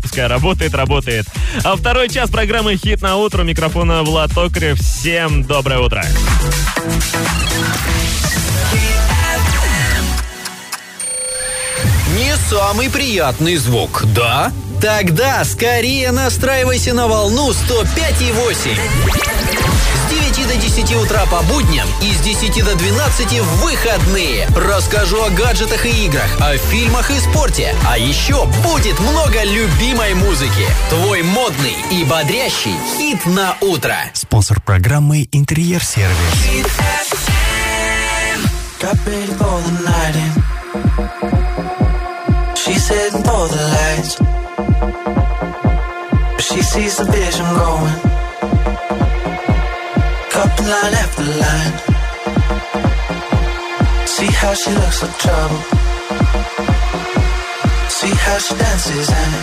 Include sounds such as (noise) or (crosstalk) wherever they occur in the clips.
пускай работает, работает. А второй час программы «Хит на утро». Микрофона Влад Токарев. Всем доброе утро. Не самый приятный звук, да? Тогда скорее настраивайся на волну 105,8. С 9 до 10 утра по будням и с 10 до 12 в выходные. Расскажу о гаджетах и играх, о фильмах и спорте. А еще будет много любимой музыки. Твой модный и бодрящий хит на утро. Спонсор программы «Интерьер Сервис». Got ready for the night in. She's heading for the lights. She sees the vision going. Couple line after line. See how she looks like trouble. See how she dances and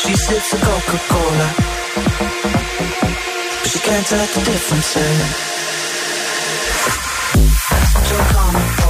she sips the Coca-Cola. But she can't tell the difference. eh? So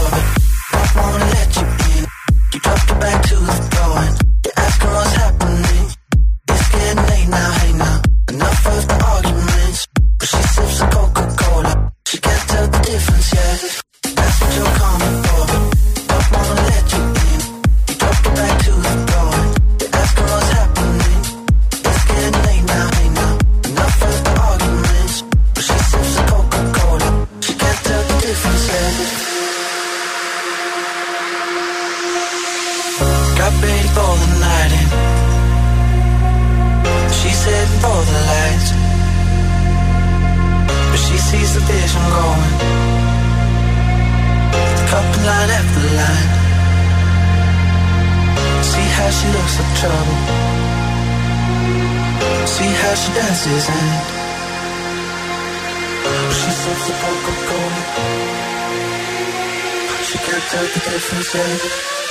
vision going. Couple line after line. See how she looks like trouble. See how she dances and she sips the Coca-Cola. She can't tell the difference yet.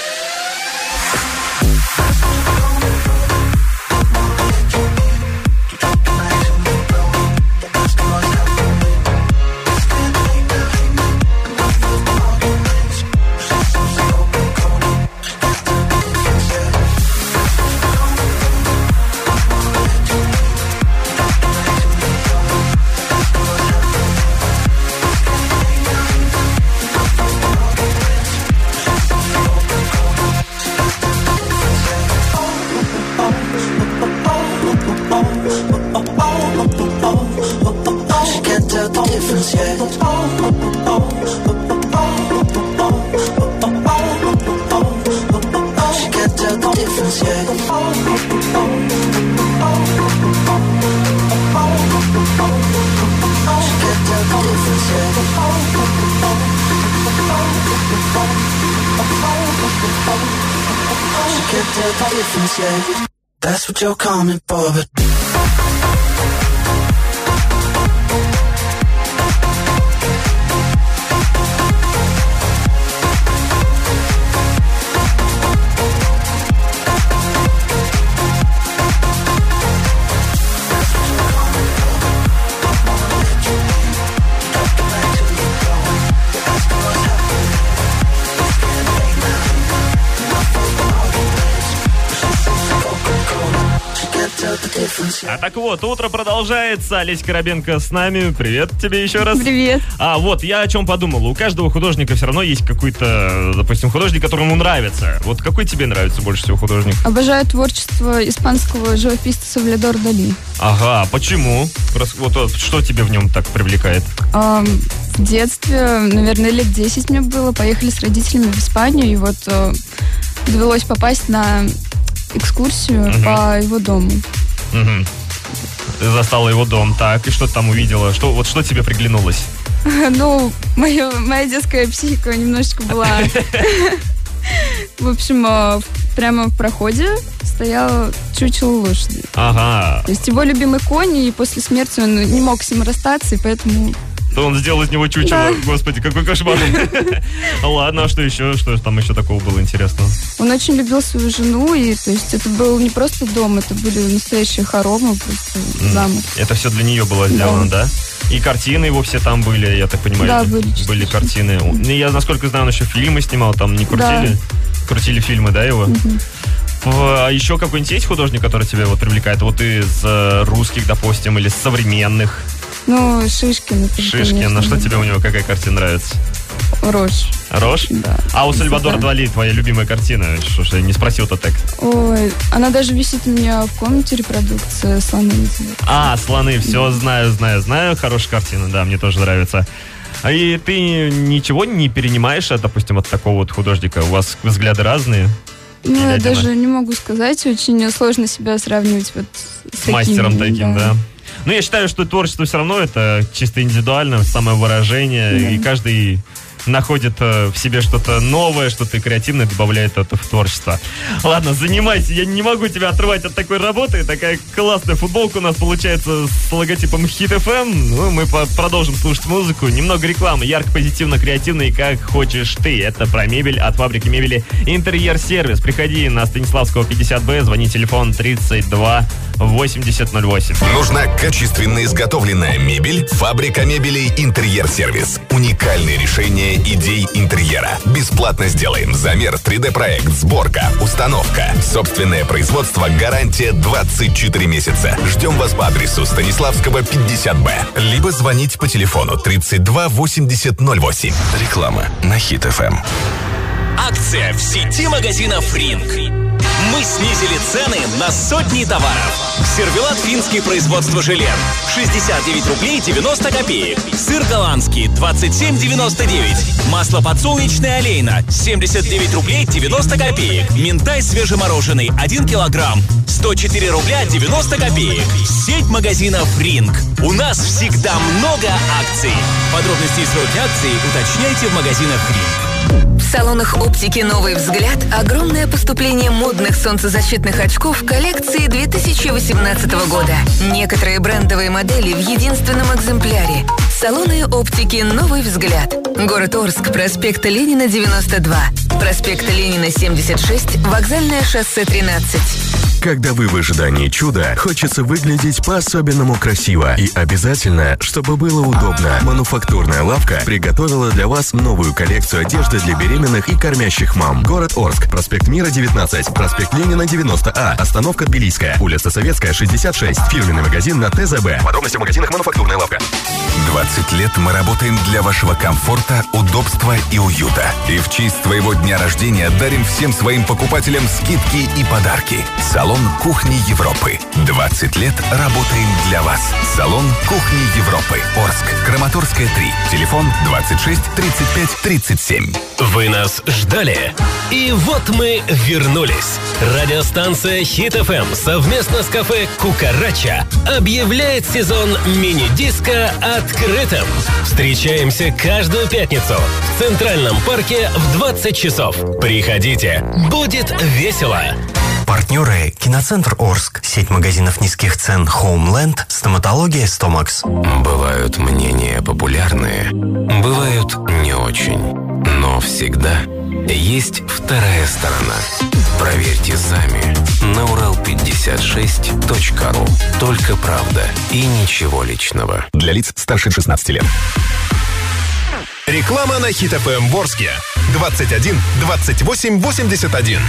А так вот, утро продолжается. Олесь Коробенко с нами. Привет тебе еще раз. Привет. А вот, я о чем подумал. У каждого художника все равно есть какой-то, допустим, художник, которому нравится. Вот какой тебе нравится больше всего художник? Обожаю творчество испанского живописца Савлядор Дали. Ага, почему? Рас- Вот, что тебе в нем так привлекает? А, в детстве, наверное, лет 10 мне было, поехали с родителями в Испанию, и вот э, довелось попасть на экскурсию Мгм. по его дому. Мгм. Ты застала его дом, так, и что ты там увидела? Что, вот что тебе приглянулось? (laughs) Ну, моё- моя детская психика немножечко была... (laughs) В общем, э, прямо в проходе стоял чучело лошади. Ага, То есть его любимый конь, и после смерти он не мог с ним расстаться, и поэтому то он сделал из него чучело. Да. Господи, какой кошмар. (laughs) Ладно, а что еще? Что там еще такого было интересного? Он очень любил свою жену, и то есть это был не просто дом, это были настоящие хоромы, просто замок. Это все для нее было сделано, да? И картины его все там были, я так понимаю. Да, были. Были картины. Ну, Я, насколько знаю, он еще фильмы снимал, там не крутили? Крутили фильмы, да, его? А еще какой-нибудь есть художник, который тебя вот привлекает? Вот из э, русских, допустим, или современных? Ну, Шишкин. Шишкин. А что тебе у него, какая картина нравится? Рожь. Рожь? Да. А у Сальвадора Да. Дали твоя любимая картина? Что ж, я не спросил-то так. Ой, она даже висит у меня в комнате репродукция слоны. А, слоны, все знаю, знаю, знаю. Хорошая картина, да, мне тоже нравится. А И ты ничего не перенимаешь, допустим, от такого вот художника? У вас взгляды разные? Ну, я даже не могу сказать, очень сложно себя сравнивать вот с, С такими, мастером таким, да. Ну, я считаю, что творчество все равно это чисто индивидуально, самовыражение, Да. и каждый находит э, в себе что-то новое, что-то креативное, добавляет это в творчество. Ладно, занимайся, я не могу тебя отрывать от такой работы. Такая классная футболка у нас получается с логотипом Hit FM. Ну, мы продолжим слушать музыку. Немного рекламы, ярко, позитивно, креативно и как хочешь ты. Это про мебель от фабрики мебели Интерьер Сервис. Приходи на Станиславского 50Б, звони телефон 32 8008. Нужна качественно изготовленная мебель? Фабрика мебели «Интерьер Сервис». Уникальное решение идей интерьера. Бесплатно сделаем замер, 3D-проект, сборка, установка. Собственное производство, гарантия 24 месяца. Ждем вас по адресу Станиславского, 50Б. Либо звонить по телефону 32 8008. Реклама на Хит Эм. Акция в сети магазинов «Ринг». Мы снизили цены на сотни товаров. Сервелат финский производство желен 69 рублей 90 копеек. Сыр голландский 27,99. Масло подсолнечное олейна 79 рублей 90 копеек. Минтай свежемороженый 1 килограмм 104 рубля 90 копеек. Сеть магазинов «Ринг». У нас всегда много акций. Подробности и сроки акции уточняйте в магазинах «Ринг». В салонах оптики «Новый взгляд» огромное поступление модных солнцезащитных очков коллекции 2018 года. Некоторые брендовые модели в единственном экземпляре. Салоны оптики «Новый взгляд». Город Орск, проспект Ленина, 92. Проспект Ленина, 76. Вокзальное шоссе, 13. Когда вы в ожидании чуда, хочется выглядеть по-особенному красиво. И обязательно, чтобы было удобно. Мануфактурная лавка приготовила для вас новую коллекцию одежды для беременных и кормящих мам. Город Орск, проспект Мира, 19, проспект Ленина, 90А, остановка Тбилисская, улица Советская, 66, фирменный магазин на ТЗБ. Подробности в магазинах «Мануфактурная лавка». 20 лет мы работаем для вашего комфорта, удобства и уюта. И в честь твоего дня рождения дарим всем своим покупателям скидки и подарки. Салон кухни Европы. 20 лет работаем для вас. Салон кухни Европы. Орск. Краматорская 3. Телефон 26 35 37. Вы нас ждали? И вот мы вернулись. Радиостанция Хит ФМ совместно с кафе Кукарача объявляет сезон мини-диска открытым. Встречаемся каждую пятницу в Центральном парке в 20 часов. Приходите, будет весело. Партнеры «Киноцентр Орск», сеть магазинов низких цен «Хоумленд», стоматология «Стомакс». Бывают мнения популярные, бывают не очень. Но всегда есть вторая сторона. Проверьте сами на урал56.ру. Только правда и ничего личного. Для лиц старше 16 лет. Реклама на Хит ФМ в Орске. 21 28 81.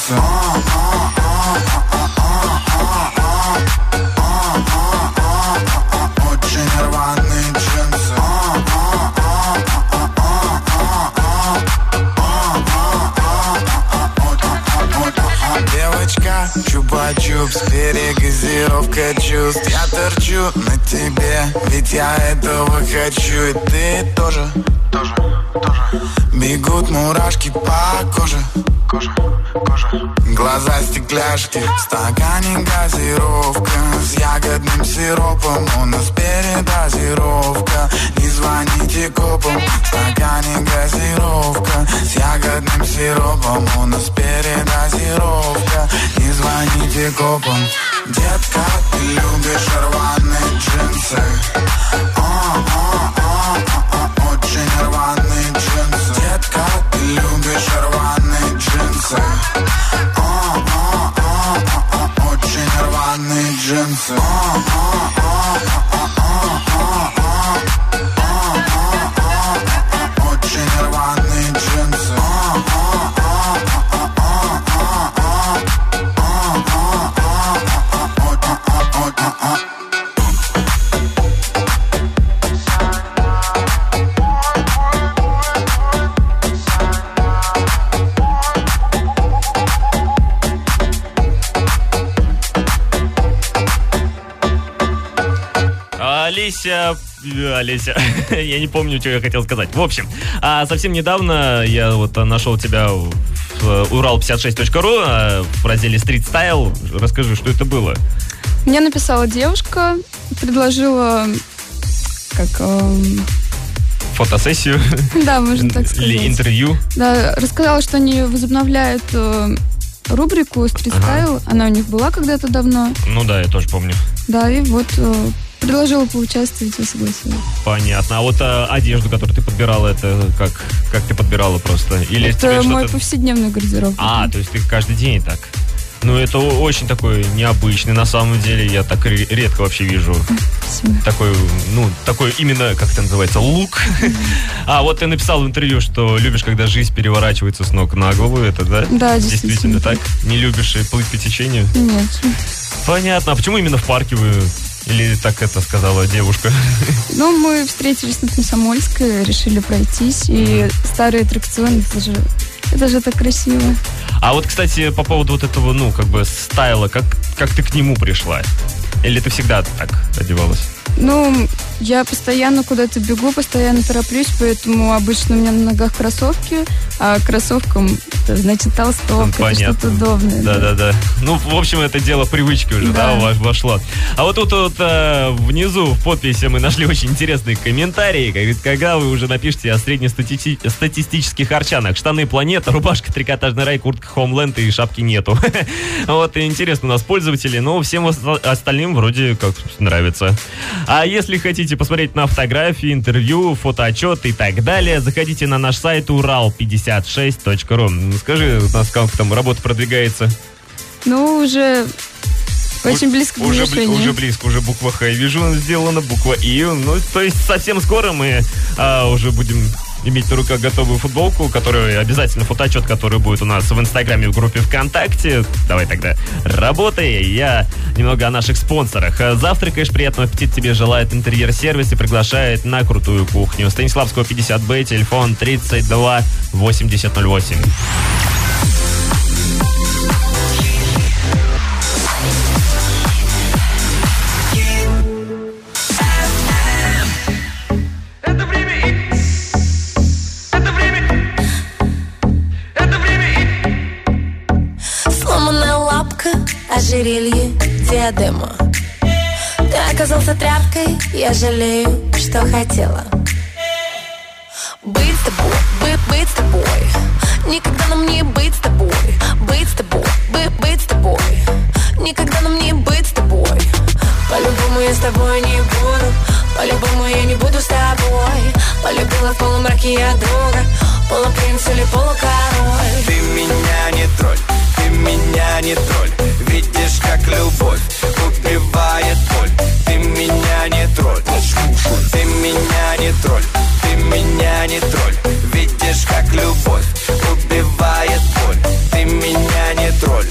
танцы. Очень рваные джинсы. Девочка, чупа-чупс, перегазировка чувств Я торчу на тебе, ведь я этого хочу И ты тоже, тоже, тоже Бегут мурашки по коже коже, коже Глаза стекляшки, в стакане газировка. С ягодным сиропом, у нас передозировка. Не звоните копам, в стакане газировка. С ягодным сиропом, у нас передозировка. Не звоните копам. Детка, ты любишь рваные джинсы. А, джинсы А, а, а, а, а, Очень рваные джинсы А, а, а, а, а, а, а, а, а, а, а, Очень рваные джинсы А, а, Олеся... э, Олеся, (laughs) я не помню, что я хотел сказать. В общем, а совсем недавно я вот нашел тебя в э, урал56.ру э, в разделе Street Style. Расскажи, что это было? Мне написала девушка, предложила как... эм, Фотосессию (laughs) да, можно так сказать. или интервью? Да, рассказала, что они возобновляют э, рубрику стрит-стайл. Она у них была когда-то давно. Ну да, я тоже помню. Да, и вот э, предложила поучаствовать, я согласилась. Понятно. А вот э, одежду, которую ты подбирала, это как, как ты подбирала просто? Или Это мой повседневный гардероб. А, то есть ты каждый день так? Ну, это очень такой необычный, на самом деле. Я так ре- редко вообще вижу такой, ну, такой именно, как это называется, лук. (laughs) А вот ты написал в интервью, что любишь, когда жизнь переворачивается с ног на голову. Это, да? Да, действительно. так? Не любишь плыть по течению? Нет. Понятно. А почему именно в парке вы... Или так это сказала девушка? (laughs) Ну, мы встретились на Комсомольской, решили пройтись, и старые аттракционы, это же, это же так красиво. А вот, кстати, по поводу вот этого, ну, как бы стайла, как, как ты к нему пришла? Или ты всегда так одевалась? Ну, я постоянно куда-то бегу, постоянно тороплюсь, поэтому обычно у меня на ногах кроссовки, а кроссовкам, значит толстовка, это что-то удобное. Да-да-да. Ну, в общем, это дело привычки уже, да, Да. во- вошло. А вот тут вот э, внизу в подписи мы нашли (laughs) очень интересные комментарии. Говорит, когда вы уже напишите о среднестатистических арчанах. Штаны планета, рубашка трикотажный рай, куртка Homeland и шапки нету. (laughs) Вот, интересно у нас пользователи, но всем оста- остальным вроде как нравится. А если хотите посмотреть на фотографии, интервью, фотоотчет и так далее, заходите на наш сайт урал56.ру. Скажи, у нас как там работа продвигается? Ну, уже очень близко к уже, бли- уже близко, уже буква Х. Вижу, сделана буква И. Ну, то есть совсем скоро мы а, уже будем иметь на руках готовую футболку, которую обязательно фотоотчет, который будет у нас в Инстаграме в группе ВКонтакте. Давай тогда работай. Я немного о наших спонсорах. Завтракаешь, приятного аппетита тебе желает интерьер-сервис и приглашает на крутую кухню. Станиславского 50Б, телефон 32 8008. Ожерелье, диадема. Ты оказался тряпкой, я жалею, что хотела. Быть с тобой, быть, быть с тобой. Никогда нам не быть с тобой. Быть с тобой, быть, быть с тобой. Никогда нам не быть с тобой. По-любому я с тобой не буду. По-любому я не буду с тобой. Полюбила в полумраке я друга. Полупринц или полукороль. Ты меня не тролль, меня не тролль. Видишь, как любовь убивает боль. Ты меня не тролль, ты меня не тролль. Ты меня не тролль. Видишь, как любовь убивает боль. Ты меня не тролль.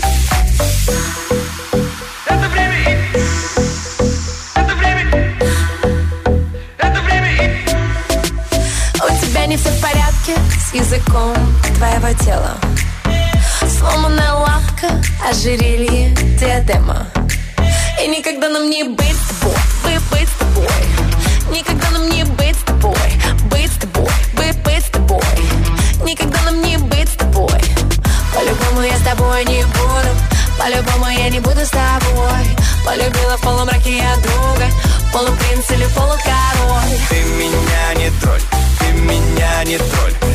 Это время Это время Это время У тебя не все в порядке с языком твоего тела Сломанная лапка, ожерелье, диадема. И никогда нам не быть с тобой, быть, быть с тобой. Никогда нам не быть с тобой, быть с тобой, быть, быть с тобой. Никогда нам не быть с тобой. По-любому я с тобой не буду По-любому я не буду с тобой. Полюбила в полумраке я друга Полупринц или полукороль. Ты меня не тролль, ты меня не тролль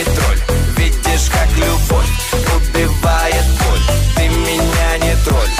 не тролль. Видишь, как любовь убивает боль. Ты меня не тролль.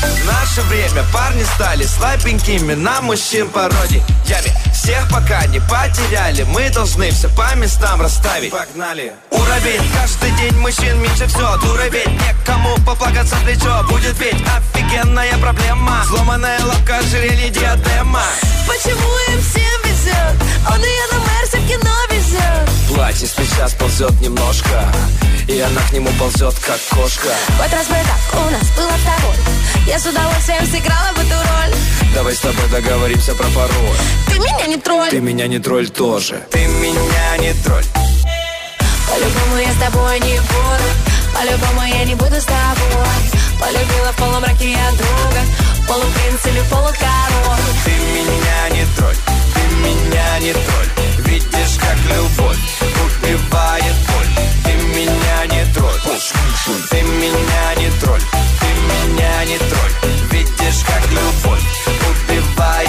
В наше время парни стали слабенькими на мужчин пародиями Всех пока не потеряли, мы должны все по местам расставить. Погнали! Уровень, каждый день мужчин меньше все Дура ведь, некому поплакаться в плечо Будет ведь офигенная проблема. Сломанная лапка, ожерелье, диадема Почему им всем везет? Он ее на Мерсе в кино везет Платье с плеча сползет немножко И она к нему ползет, как кошка. Вот раз бы так у нас было с тобой Я с удовольствием сыграла бы эту роль. Давай с тобой договоримся про пароль. Ты меня не тролль. Ты меня не тролль тоже. Ты меня не тролль. По-любому я с тобой не буду По-любому я не буду с тобой. Полюбила в полумраке я друга Полупринц или полукороль. Ты меня не тролль, ты меня не тролль Видишь, как любовь убивает боль. Ты меня не тролль, ты меня не тролль. Ты меня не тролль. Видишь, как любовь убивает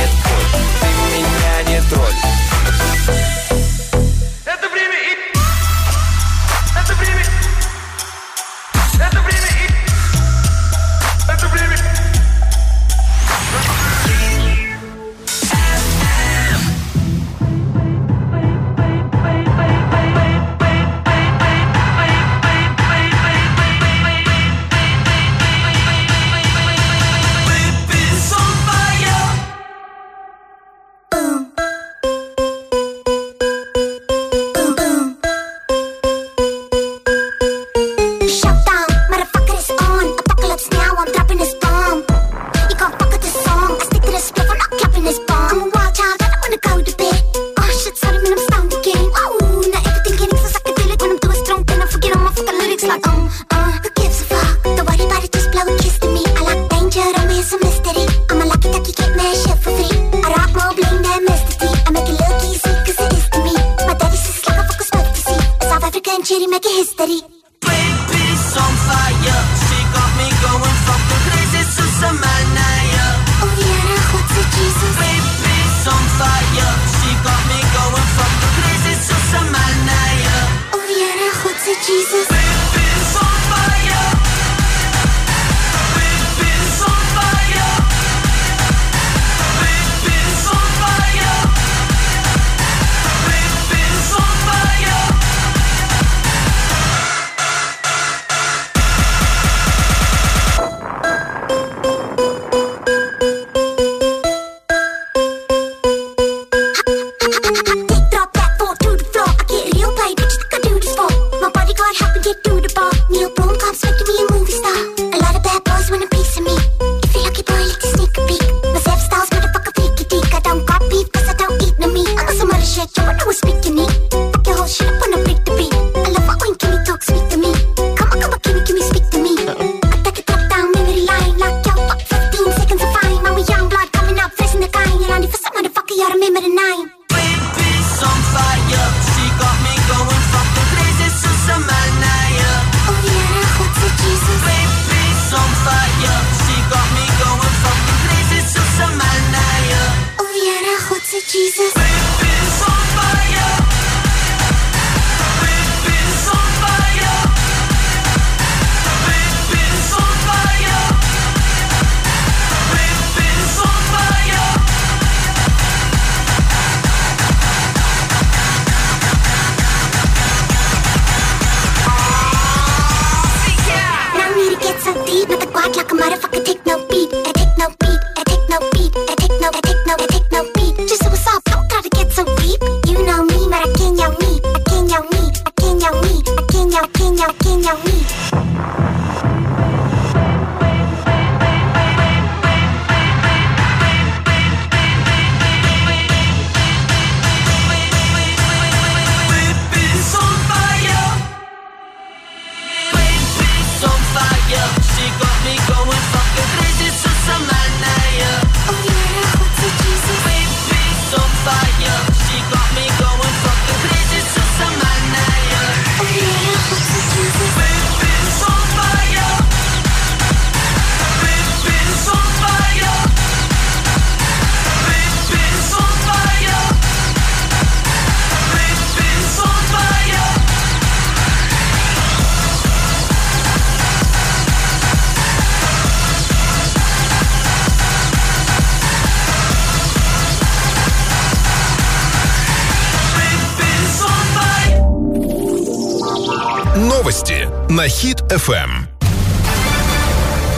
Хит. ФМ.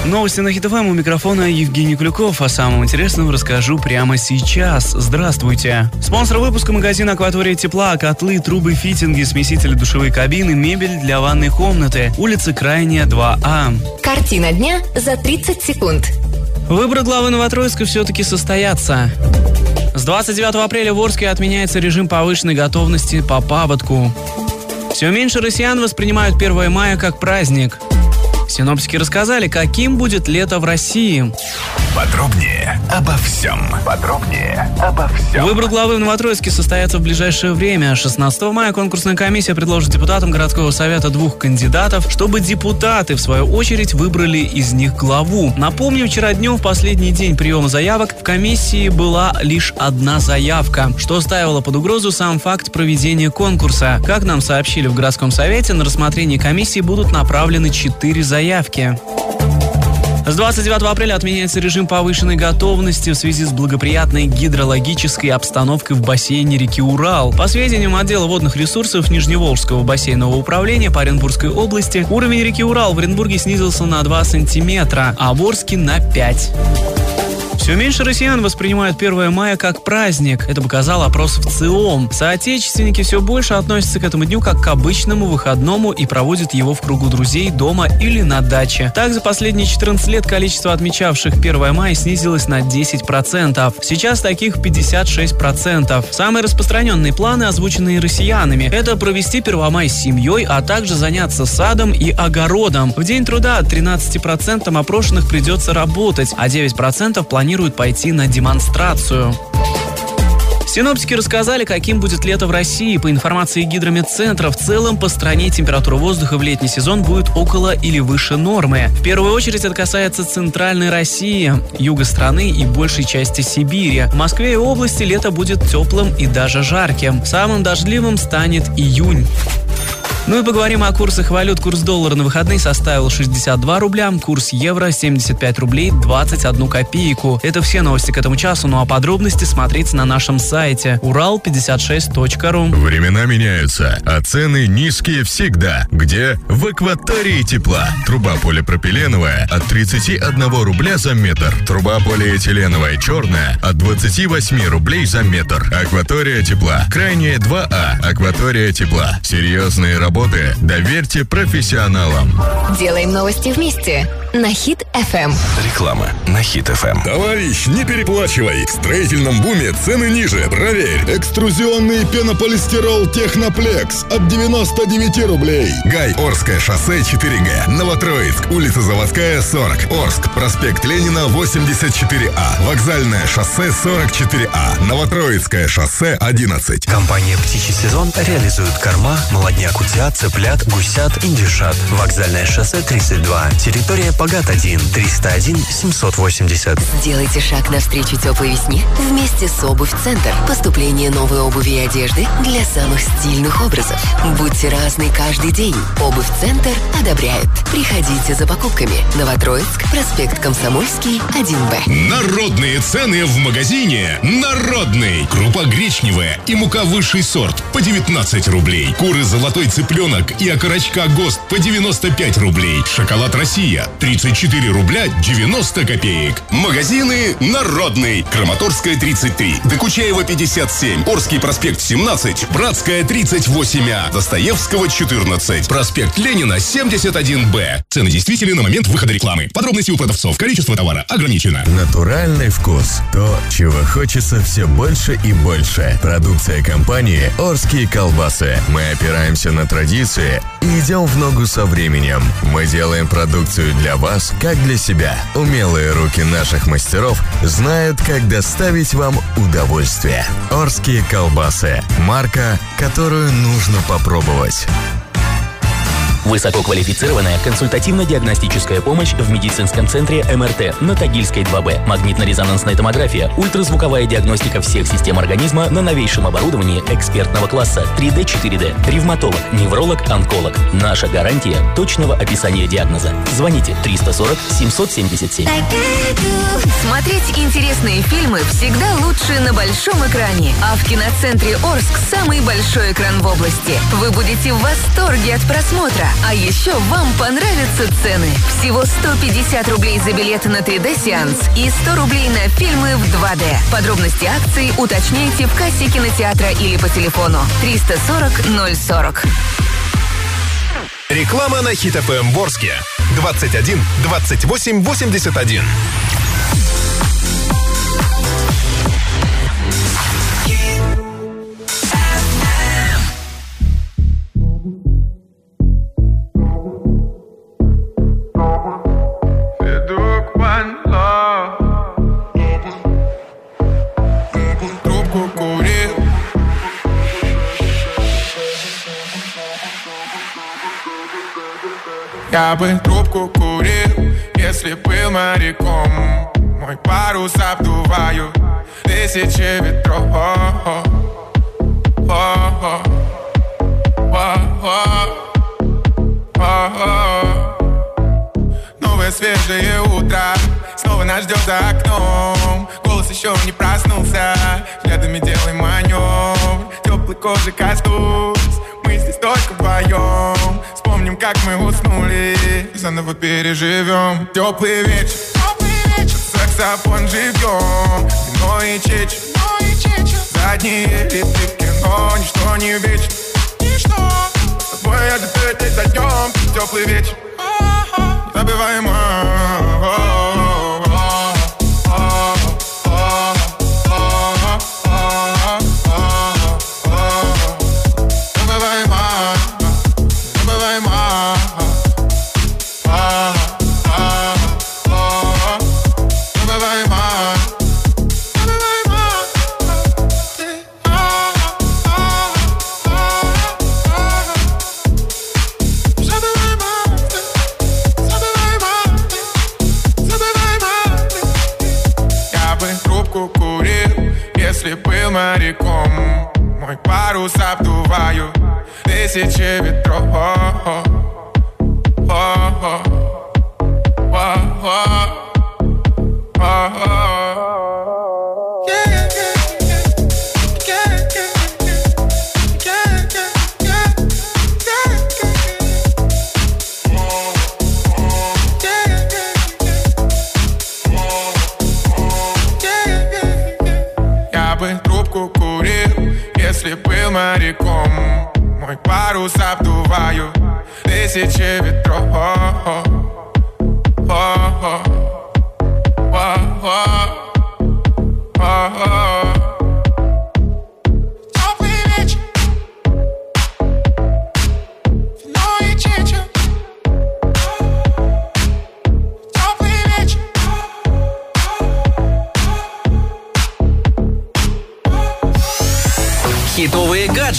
Новости на Хит-ФМ у микрофона Евгений Клюков. О самом интересном расскажу прямо сейчас. Здравствуйте. Спонсор выпуска магазин «Акватория тепла», котлы, трубы, фитинги, смесители душевой кабины, мебель для ванной комнаты. Улица Крайняя, 2А. Картина дня за 30 секунд. Выборы главы Новотроицка все-таки состоятся. С 29 апреля в Орске отменяется режим повышенной готовности по паводку. Все меньше россиян воспринимают 1 мая как праздник. Синоптики рассказали, каким будет лето в России. Подробнее обо всем. Подробнее обо всем. Выбор главы в Новотроицке состоится в ближайшее время. 16 мая конкурсная комиссия предложит депутатам городского совета двух кандидатов, чтобы депутаты, в свою очередь, выбрали из них главу. Напомню, вчера днем, в последний день приема заявок, в комиссии была лишь одна заявка, что ставило под угрозу сам факт проведения конкурса. Как нам сообщили в городском совете, на рассмотрение комиссии будут направлены четыре заявки. С 29 апреля отменяется режим повышенной готовности в связи с благоприятной гидрологической обстановкой в бассейне реки Урал. По сведениям отдела водных ресурсов Нижневолжского бассейнового управления по Оренбургской области, уровень реки Урал в Оренбурге снизился на 2 сантиметра, а в Орске на 5. Все меньше россиян воспринимают 1 мая как праздник. Это показал опрос в ЦИОМ. Соотечественники все больше относятся к этому дню как к обычному выходному и проводят его в кругу друзей дома или на даче. Так, за последние 14 лет количество отмечавших 1 мая снизилось на 10%. Сейчас таких 56%. Самые распространенные планы, озвученные россиянами, это провести 1 мая с семьей, а также заняться садом и огородом. В день труда 13% опрошенных придется работать, а 9% планируют пойти на демонстрацию. Синоптики рассказали, каким будет лето в России. По информации гидрометцентра, в целом по стране температура воздуха в летний сезон будет около или выше нормы. В первую очередь это касается центральной России, юга страны и большей части Сибири. В Москве и области лето будет теплым и даже жарким. Самым дождливым станет июнь. Ну и поговорим о курсах валют. Курс доллара на выходные составил 62 рубля, курс евро 75 рублей 21 копейку. Это все новости к этому часу, ну а подробности смотрите на нашем сайте урал56.ру. Времена меняются, а цены низкие всегда. Где? В акватории тепла. Труба полипропиленовая от 31 рубля за метр. Труба полиэтиленовая черная от 28 рублей за метр. Акватория тепла. Крайняя 2А. Акватория тепла. Серьезные работы. Доверьте профессионалам. Делаем новости вместе на Хит FM. Реклама на Хит ФМ. Товарищ, не переплачивай. В строительном буме цены ниже. Проверь. Экструзионный пенополистирол Техноплекс от 99 рублей. Гай, Орское шоссе 4Г. Новотроицк, улица Заводская, 40. Орск, проспект Ленина, 84А. Вокзальное шоссе, 44А. Новотроицкое шоссе, 11. Компания «Птичий сезон» реализует корма, молодняк утя, цыплят, гусят, индюшат. Вокзальное шоссе 32. Территория Погат-1. 301 780. Сделайте шаг навстречу теплой весне вместе с Обувь Центр. Поступление новой обуви и одежды для самых стильных образов. Будьте разны каждый день. Обувь Центр одобряет. Приходите за покупками. Новотроицк, проспект Комсомольский, 1Б. Народные цены в магазине «Народный». Крупа гречневая и мука высший сорт по 19 рублей. Куры золотой цыпленок и окорочка ГОСТ по 95 рублей. Шоколад «Россия» 3 34 рубля 90 копеек. Магазины «Народный». Краматорская, 33. Докучаева, 57. Орский проспект, 17. Братская, 38А. Достоевского, 14. Проспект Ленина, 71Б. Цены действительны на момент выхода рекламы. Подробности у продавцов. Количество товара ограничено. Натуральный вкус. То, чего хочется все больше и больше. Продукция компании «Орские колбасы». Мы опираемся на традиции и идем в ногу со временем. Мы делаем продукцию для вас, как для себя. Умелые руки наших мастеров знают, как доставить вам удовольствие. «Орские колбасы». Марка, которую нужно попробовать. Высококвалифицированная консультативно-диагностическая помощь в медицинском центре МРТ на Тагильской 2Б. Магнитно-резонансная томография, ультразвуковая диагностика всех систем организма на новейшем оборудовании экспертного класса 3D, 4D. Ревматолог, невролог, онколог. Наша гарантия точного описания диагноза. Звоните 340 777. Смотреть интересные фильмы всегда лучше на большом экране. А в киноцентре Орск самый большой экран в области. Вы будете в восторге от просмотра. А еще вам понравятся цены. Всего 150 рублей за билеты на 3D-сеанс и 100 рублей на фильмы в 2D. Подробности акции уточняйте в кассе кинотеатра или по телефону 340 040. Реклама на Хит ФМ Ворске. 21 28 81. Я бы трубку курил, если был моряком. Мой парус обдуваю тысячи ветров. Новое свежее утро Снова нас ждет за окном. Голос еще не проснулся Взглядами делаем маневр Теплой кожи коснусь Мы здесь только вдвоем Вспомним, как мы уснули. Заново переживем. Теплый вечер. Саксофон живьем Вино и чечь. Задние ряды в кино Ничто не вечно С тобой я теперь здесь зайдем. Теплый вечер. Забываем Я моряком Мой парус обдуваю тысячи ветров моряком Мой парус обдуваю тысячи ветров Теплый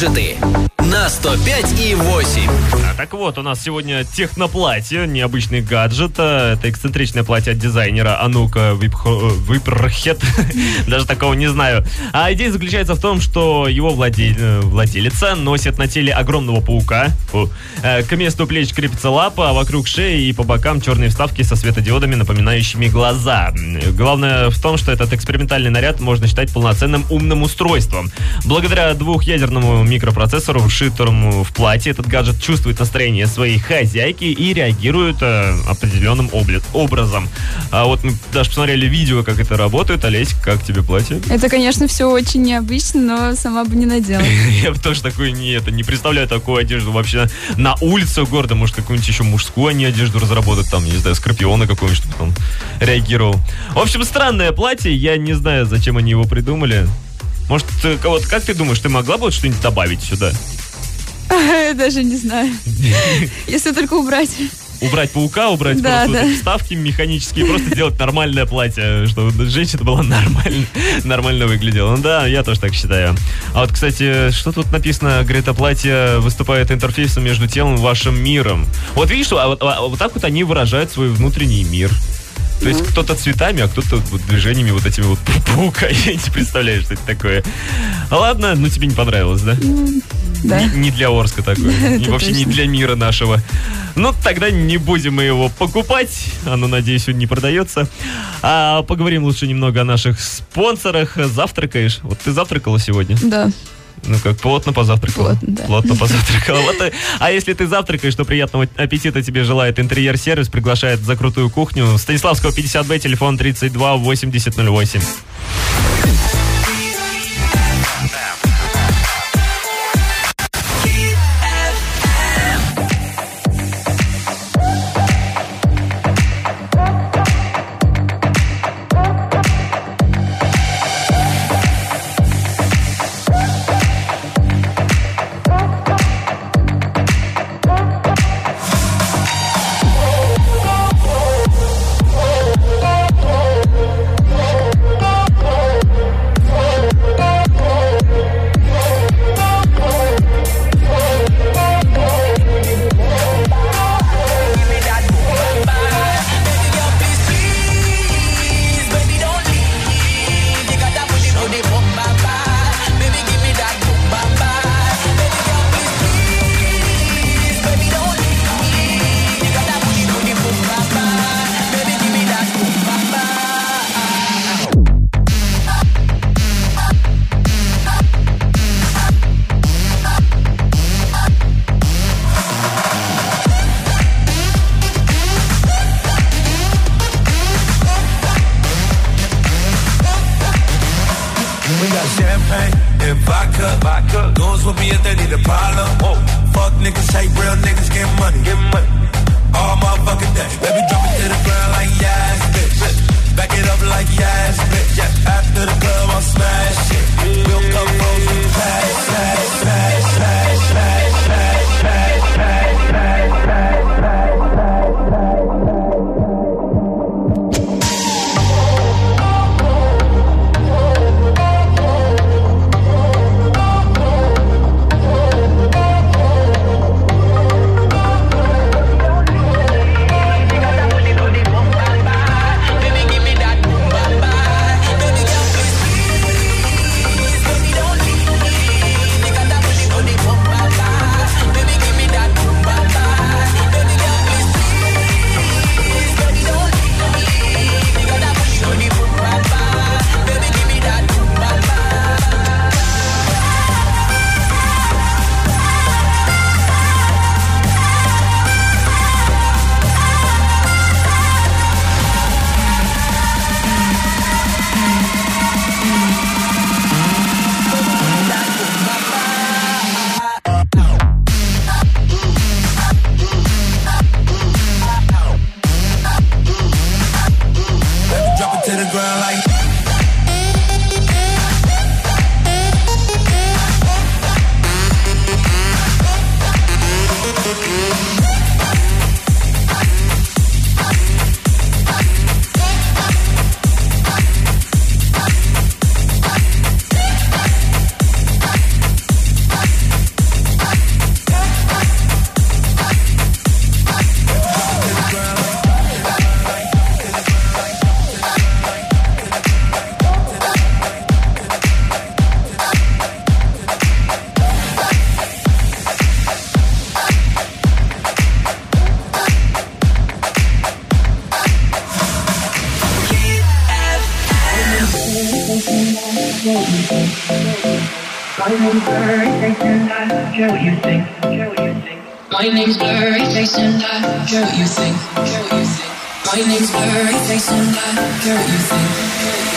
гаджеты на 105 и 8. А, так вот, у нас сегодня техноплатье, необычный гаджет. а, Это эксцентричное платье от дизайнера Анука Випрхет. (laughs) Даже такого не знаю. А идея заключается в том, что его владе- э, владелица носит на теле огромного паука. Фу. Э, К месту плеч крепится лапа, а вокруг шеи и по бокам черные вставки со светодиодами, напоминающими глаза. Главное в том, что этот экспериментальный наряд можно считать полноценным умным устройством. Благодаря двухъядерному микропроцессору вшит котором в платье этот гаджет чувствует настроение своей хозяйки и реагирует э, определенным обли- образом. А вот мы даже посмотрели видео, как это работает. Олесь, как тебе платье? Это, конечно, все очень необычно, но сама бы не надела. (laughs) Я бы тоже такой не, это, не представляю такую одежду вообще на улице города. Может, какую-нибудь еще мужскую они одежду разработают, там, не знаю, скорпиона какого-нибудь, чтобы он реагировал. В общем, странное платье. Я не знаю, зачем они его придумали. Может, э, вот как ты думаешь, ты могла бы вот что-нибудь добавить сюда? (laughs) Даже не знаю. (laughs) Если только убрать. Убрать паука, убрать Да, просто да. вот вставки механические, просто сделать нормальное платье, чтобы женщина была нормально, нормально выглядела. Ну да, я тоже так считаю. А вот, кстати, что тут написано? Говорит, это платье выступает интерфейсом между телом и вашим миром. Вот видишь, а вот, а вот так вот они выражают свой внутренний мир. То есть кто-то цветами, а кто-то вот движениями вот этими вот паука. (laughs) Я не представляю, что это такое. Ладно, ну тебе не понравилось, да? да? Не, не для Орска такое. (laughs) И вообще не для мира нашего. Ну, тогда не будем мы его покупать. Оно, надеюсь, он не продается. А поговорим лучше немного о наших спонсорах. Завтракаешь? Вот ты завтракала сегодня? Да. Ну как, плотно позавтракала? Плотно, да. Плотно (laughs) позавтракала. Вот, э, а если ты завтракаешь, то приятного аппетита тебе желает интерьер-сервис, приглашает за крутую кухню. Станиславского 50Б телефон 32 80 champagne and vodka. vodka. Goons with me if they need a problem. Whoa. Fuck niggas, hate real niggas, get money. Get money. All motherfucking day. Baby, drop it to the ground like yes, bitch. Back it up like yes, bitch. Yeah. After the club, I'll smash it. We'll come with smash, smash, smash, Everything's what you think.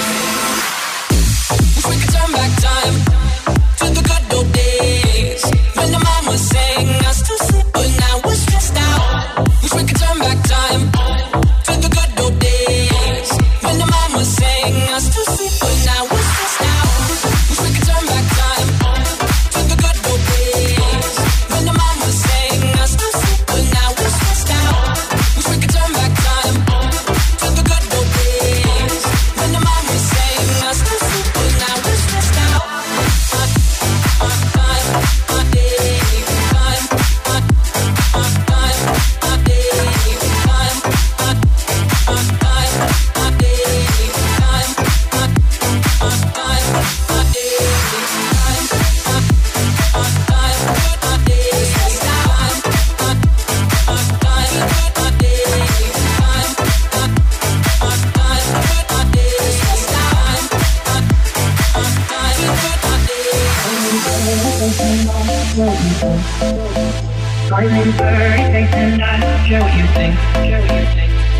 What you think.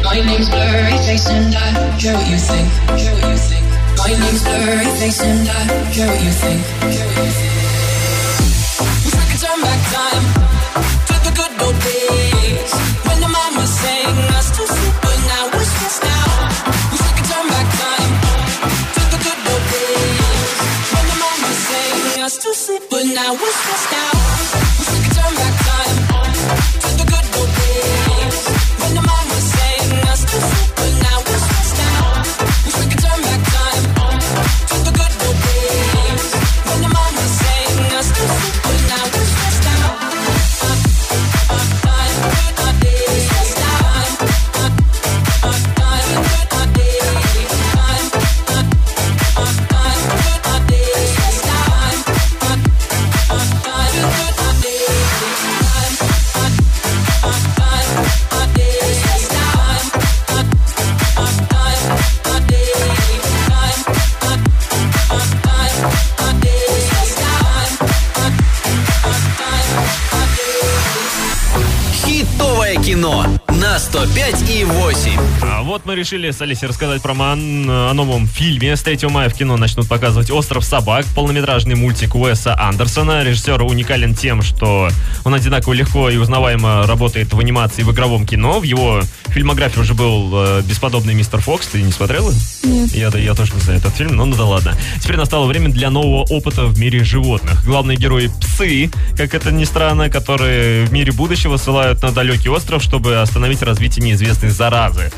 My name's Blurry Face and I care what you think. Care what you think. My name's Blurry Face and I care what you think. Care what you think. Wish we could turn back time to the good old days when the mama sang us to sleep, but now we're stressed out. Wish we could turn back time to the good old days when the mama sang us to sleep, but now we're stressed out. Вот мы решили с Алисей рассказать про ман- о новом фильме. С 3 мая в кино начнут показывать «Остров собак», полнометражный мультик Уэса Андерсона. Режиссер уникален тем, что он одинаково легко и узнаваемо работает в анимации и в игровом кино. В его фильмографии уже был э, «Бесподобный мистер Фокс». Ты не смотрела? Нет. Я, я тоже не знаю этот фильм, но ну да ладно. Теперь настало время для нового опыта в мире животных. Главные герои – псы, как это ни странно, которые в мире будущего ссылают на далекий остров, чтобы остановить развитие неизвестной заразы.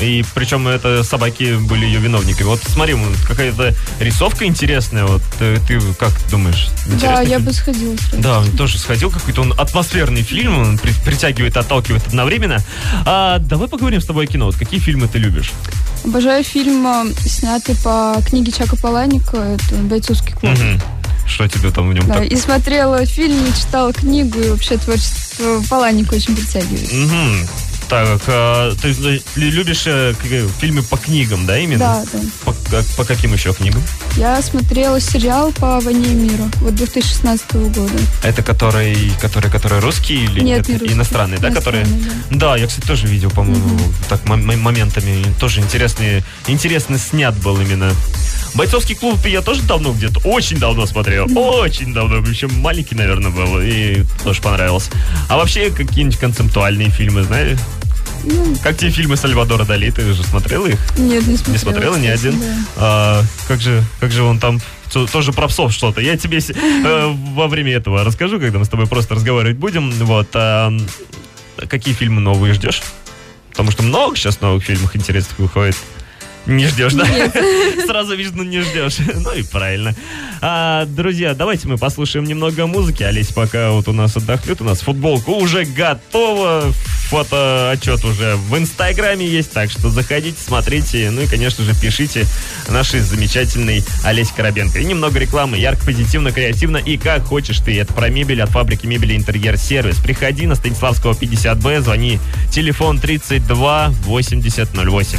И причем это собаки были ее виновниками. Вот смотри, какая-то рисовка интересная. Вот э, ты как думаешь? Да, я фильм? бы сходила. Да, он тоже сходил, какой-то он атмосферный фильм, он при- притягивает, отталкивает одновременно. А, давай поговорим с тобой о кино. Вот какие фильмы ты любишь? Обожаю фильм, э, снятый по книге Чака Паланика, это «Бойцовский клуб». Мгм. Что тебе там в нем Да, так? и смотрела фильм, и читала книгу, и вообще творчество Паланика очень притягивает. Мгм. Так, а, ты э, любишь э, к- фильмы по книгам, да, именно? Да, да. По, как- по каким еще книгам? Я смотрела сериал по «Войне и миру» вот 2016 года. Это который, который, который русский или Нет, не русский. иностранный, да, который? Да, я, кстати, тоже видел, по-моему, так м- м- моментами. Тоже интересный, интересно снят был именно. Бойцовский клуб я тоже давно где-то, очень давно смотрел, очень давно, еще маленький, наверное, был, и тоже понравился. А вообще какие-нибудь концептуальные фильмы, знаешь? Ну, Как тебе фильмы Сальвадора Дали, ты же смотрела их? Нет, не смотрела. Не смотрела ни один? да. А, как же, как же он там то- тоже про псов что-то. Я тебе э, во время этого расскажу, когда мы с тобой просто разговаривать будем. Вот. а, какие фильмы новые ждешь? Потому что много сейчас новых фильмов интересных выходит. Не ждешь, да? (laughs) Сразу видно, не ждешь. (laughs) Ну и правильно. А, друзья, давайте мы послушаем немного музыки. Олесь пока вот у нас отдохнет. У нас футболка уже готова. Фотоотчет уже в Инстаграме есть. Так что заходите, смотрите. Ну и, конечно же, пишите нашей замечательной Олесь Коробенко. И немного рекламы. Ярко, позитивно, креативно. И как хочешь ты. Это про мебель от фабрики мебели Интерьер Сервис. Приходи на Станиславского 50Б. Звони. Телефон 32 80 08.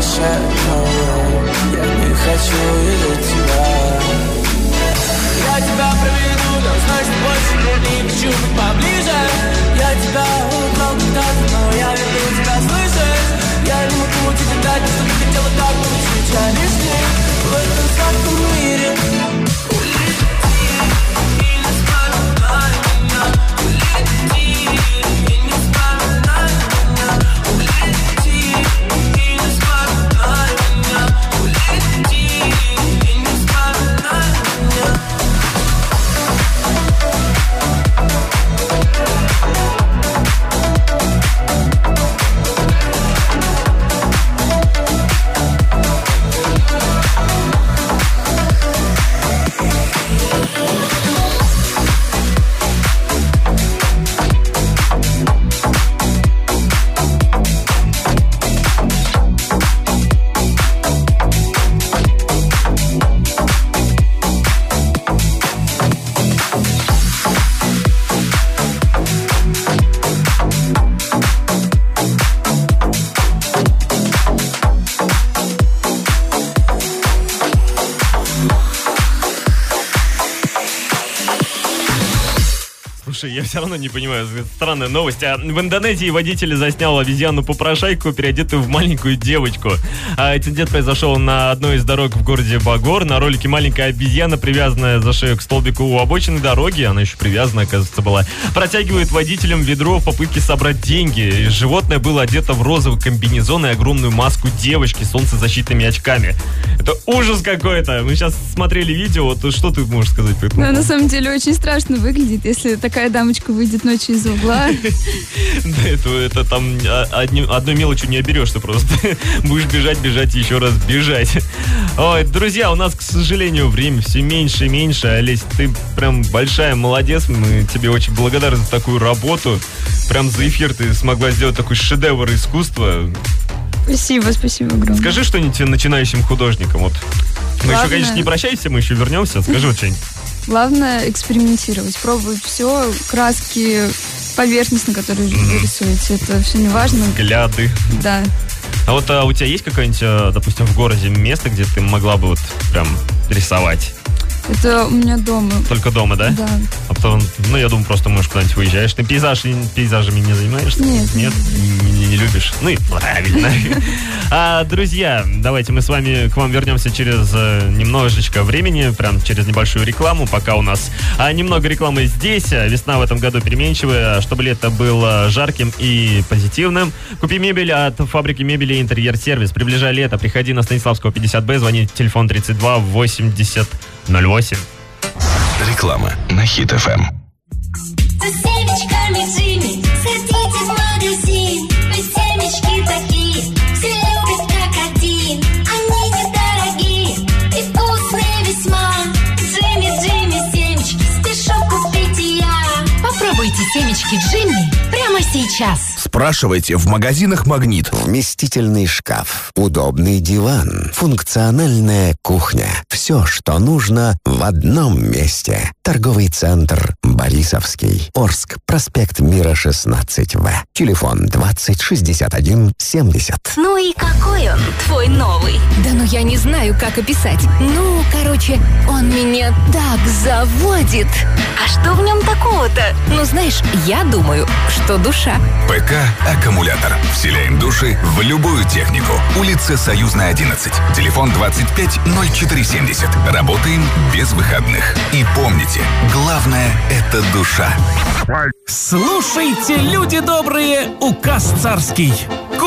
Мало Я не хочу видеть тебя Я тебя проведу, там значит больше не хочу быть поближе Я тебя украл когда-то, но я верну тебя, слышишь? Я не могу тебе дать, что ты хотела так получить Я лишний в этом сладком мире я все равно не понимаю, странная новость. А в Индонезии водитель заснял обезьяну-попрошайку, переодетую в маленькую девочку. А инцидент произошел на одной из дорог в городе Багор. На ролике маленькая обезьяна, привязанная за шею к столбику у обочины дороги, она еще привязана, оказывается, была, протягивает водителям ведро в попытке собрать деньги. Животное было одето в розовый комбинезон и огромную маску девочки с солнцезащитными очками. Это ужас какой-то. Мы сейчас смотрели видео, вот что ты можешь сказать Но на самом деле очень страшно выглядит, если такая дамочка выйдет ночью из угла. (laughs) Да, это, там а, одной мелочью не оберешься просто. (laughs) Будешь бежать, бежать и еще раз бежать. Ой, друзья, у нас, к сожалению, время все меньше и меньше. Олесь, ты прям большая молодец. Мы тебе очень благодарны за такую работу. Прям за эфир ты смогла сделать такой шедевр искусства. Спасибо, спасибо огромное. Скажи что-нибудь начинающим художникам. Вот. Мы еще, конечно, не прощаемся, мы еще вернемся. Скажи вот что-нибудь. Главное экспериментировать, пробовать все, краски, поверхность, на которой вы рисуете. Это все не важно. Взгляды. Да. А вот а, у тебя есть какое-нибудь, а, допустим, в городе место, где ты могла бы вот прям рисовать? Это у меня дома. Только дома, да? Да. А потом, ну, я думаю, просто, может, куда-нибудь выезжаешь. Ты пейзаж, пейзажами не занимаешься? Нет. Нет? Не, не любишь? Ну и правильно. (laughs) А, друзья, давайте мы с вами к вам вернемся через э, немножечко времени, прям через небольшую рекламу, пока у нас а, немного рекламы здесь. А, Весна в этом году переменчивая, а чтобы лето было жарким и позитивным. Купи мебель от фабрики мебели «Интерьер Сервис». Приближай лето, приходи на Станиславского 50Б, звони телефон 32 80 08. Реклама на Хит ФМ. За семечками Джимми сходите в магазин. Ведь семечки такие, все любят как один. Они недорогие и вкусные весьма. Джимми, Джимми, семечки, спешу купить и я. Попробуйте семечки Джимми прямо сейчас. Спрашивайте в магазинах «Магнит». Вместительный шкаф, удобный диван, функциональная кухня. Все, что нужно в одном месте. Торговый центр «Борисовский». Орск, проспект Мира, 16В. Телефон 20 61 70. Ну и какой он, твой новый? Да ну я не знаю, как описать. Ну, короче, он меня так заводит. А что в нем такого-то? Ну, знаешь, я думаю, что душа. ПК «Аккумулятор». Вселяем души в любую технику. Улица Союзная, 11. Телефон 25 0470. Работаем без выходных. И помните, главное – это душа. Слушайте, люди добрые, указ царский.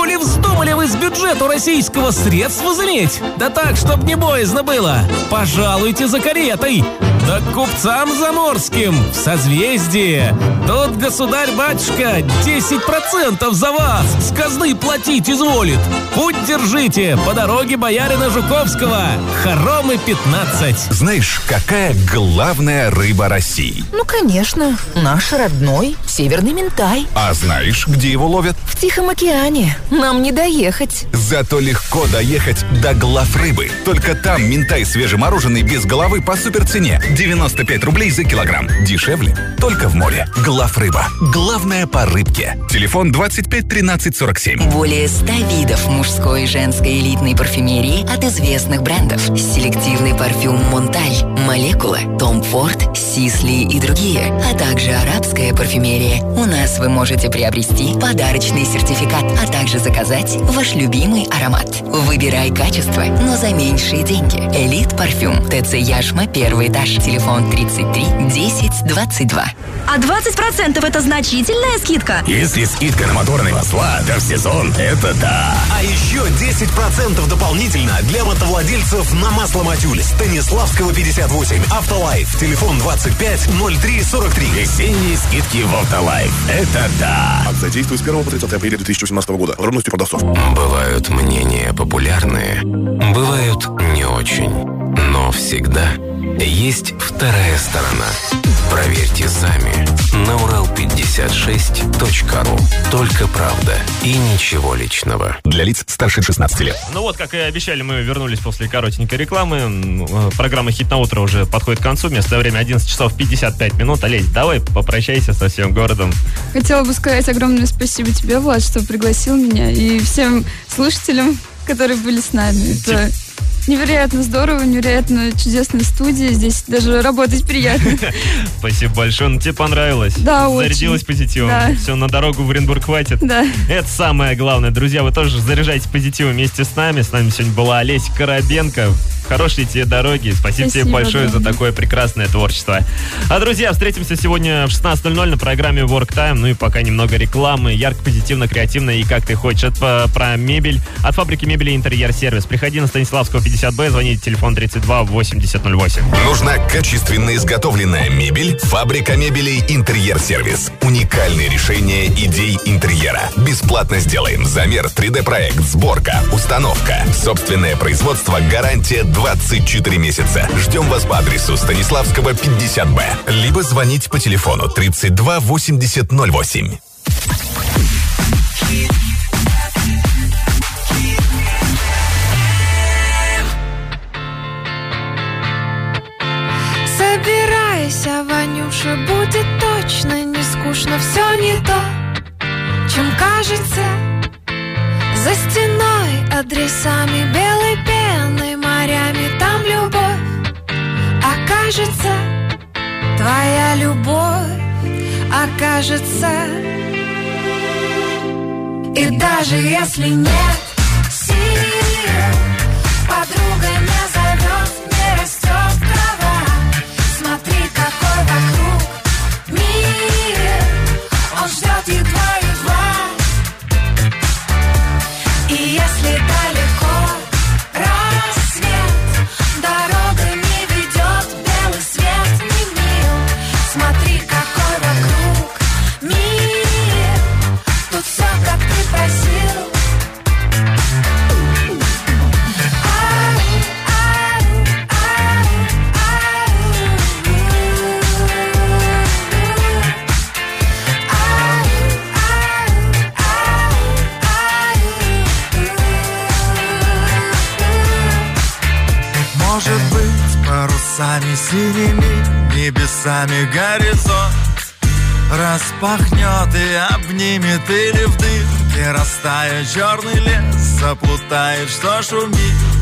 Коли вздумали вы с бюджету российского средств возыметь, да так, чтоб не боязно было, пожалуйте за каретой. Да к купцам заморским, в созвездие. Тут государь-батюшка 10% за вас с казны платить изволит. Путь держите по дороге боярина Жуковского. Хоромы 15. Знаешь, какая главная рыба России? Ну, конечно, наш родной северный ментай. А знаешь, где его ловят? В Тихом океане. Нам не доехать. Зато легко доехать до глав рыбы. Только там минтай свежемороженый без головы по суперцене. 95 рублей за килограмм. Дешевле только в море. Глав рыба. Главное по рыбке. Телефон 25 13 47. Более 100 видов мужской и женской элитной парфюмерии от известных брендов. Селективный парфюм Монталь, Молекула, Том Форд, Сисли и другие. А также арабская парфюмерия. У нас вы можете приобрести подарочный сертификат, а также заказать ваш любимый аромат. Выбирай качество, но за меньшие деньги. Элит парфюм. ТЦ Яшма, первый этаж. Телефон 33 10 22. А 20% это значительная скидка? Если скидка на моторные масла, то в сезон это да. А еще 10% дополнительно для мотовладельцев на масло Матюль. Станиславского 58. Автолайф. Телефон 25 03 43. Весенние скидки в Автолайф. Это да. Акция действует с 1 по 30 апреля 2018 года. Подробности продавцов. Бывают мнения популярные, бывают не очень. Но всегда есть вторая сторона. Проверьте сами на урал56.ру. Только правда и ничего личного. Для лиц старше 16 лет. Ну вот, как и обещали, мы вернулись после коротенькой рекламы. Э, Программа «Хит на утро» уже подходит к концу. Местное время 11 часов 55 минут. Олесь, давай попрощайся со всем городом. Хотела бы сказать огромное спасибо тебе, Влад, что пригласил меня, и всем слушателям, которые были с нами. Это Невероятно здорово, невероятно чудесная студия. Здесь даже работать приятно. (laughs) Спасибо большое. Ну, тебе понравилось? Да, очень. Зарядилась позитивом? Да. Все, на дорогу в Оренбург хватит? Да. Это самое главное. Друзья, вы тоже заряжайтесь позитивом вместе с нами. С нами сегодня была Олеся Коробенко. Хорошей тебе дороги. Спасибо, тебе Спасибо, большое да. за такое прекрасное творчество. А, друзья, встретимся сегодня в 16.00 на программе Work Time. Ну и пока немного рекламы. Ярко, позитивно, креативно и как ты хочешь. Это про мебель. От фабрики мебели «Интерьер-сервис». Приходи на Станиславского 50Б, звоните телефон 32 8008. Нужна качественно изготовленная мебель? Фабрика мебелей «Интерьер-сервис». Уникальные решения идей интерьера. Бесплатно сделаем замер, 3D-проект, сборка, установка. Собственное производство, гарантия 24 месяца. Ждем вас по адресу Станиславского 50Б. Либо звонить по телефону 32 8008. Собирайся, Ванюша, будет точно не скучно, все не то, чем кажется. За стеной адресами белой пеной, морями, там любовь окажется. Твоя любовь окажется. И даже если нет сил, подруга не синими, небесами горизонт. Распахнет и обнимет или в дымке Растает черный лес, заплутает, что шумит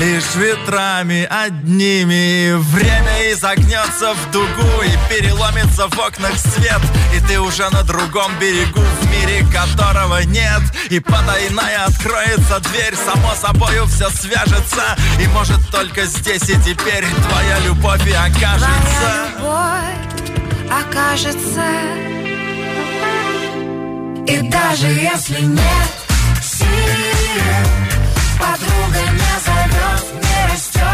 Лишь ветрами одними. Время изогнется в дугу И переломится в окнах свет. И ты уже на другом берегу В мире которого нет. И потайная откроется дверь Само собою все свяжется. И может только здесь и теперь Твоя любовь и окажется. Твоя любовь окажется. И даже если нет сил Подруга не зовет, не растет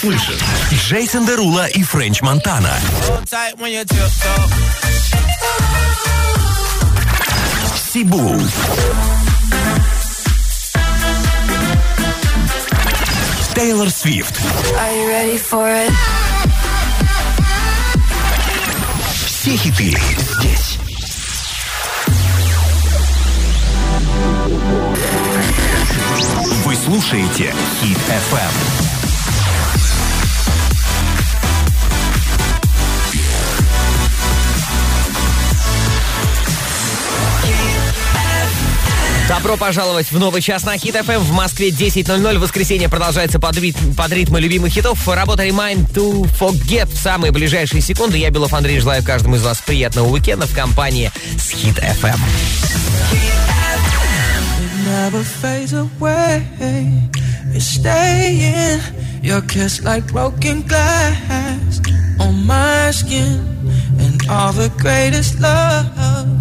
услышишь Джейсон Дерула и Френч Монтана. Сибу. Тейлор Свифт. Все хиты здесь. Вы слушаете Хит FM. Добро пожаловать в новый час на Хит ФМ. В Москве 10.00. Воскресенье продолжается под, рит- под ритмы любимых хитов. Работа Remind to Forget в самые ближайшие секунды. Я, Белов Андрей, желаю каждому из вас приятного уикенда в компании с Хит. It's staying. Your kiss like broken glass on my skin. And all the greatest loves